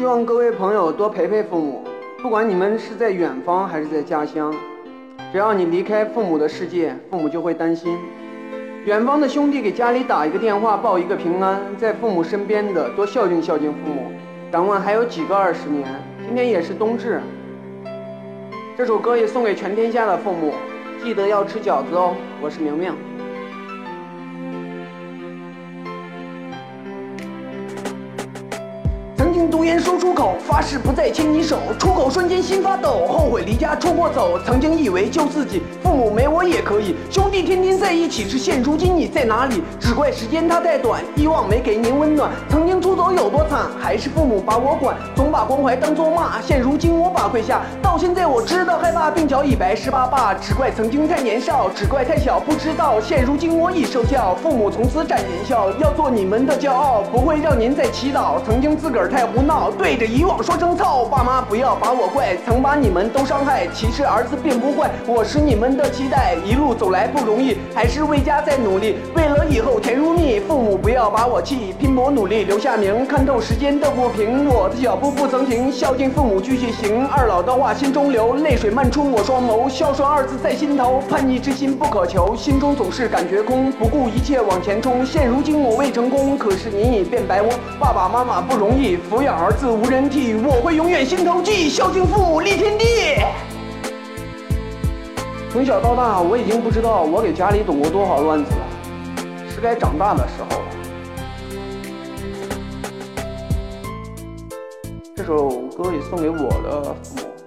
希望各位朋友多陪陪父母，不管你们是在远方还是在家乡，只要你离开父母的世界，父母就会担心。远方的兄弟给家里打一个电话报一个平安，在父母身边的多孝敬孝敬父母。敢问还有几个二十年？今天也是冬至。这首歌也送给全天下的父母，记得要吃饺子哦。我是明明。读言说出口，发誓不再牵你手。出口瞬间心发抖，后悔离家出过走。曾经以为救自己，父母没我也可以。兄弟天天在一起，是现如今你在哪里？只怪时间它太短，遗忘没给您温暖。曾经出走有多惨，还是父母把我管，总把关怀当作骂。现如今我把跪下，到现在我知道害怕，鬓角已白十八把。只怪曾经太年少，只怪太小不知道。现如今我已受教，父母从此展颜笑，要做你们的骄傲，不会让您再祈祷。曾经自个儿太。胡闹，对着以往说声操，爸妈不要把我怪，曾把你们都伤害。其实儿子并不坏，我是你们的期待。一路走来不容易，还是为家在努力，为了以后甜如蜜。父母不要把我气，拼搏努力留下名，看透时间的不平，我的脚步不曾停，孝敬父母继续行。二老的话心中留，泪水漫出我双眸，孝顺二字在心头，叛逆之心不可求，心中总是感觉空，不顾一切往前冲。现如今我未成功，可是你已变白翁，爸爸妈妈不容易。抚养儿子无人替，我会永远心头记，孝敬父母立天地。从小到大，我已经不知道我给家里捅过多少乱子了，是该长大的时候了。这首歌也送给我的父母。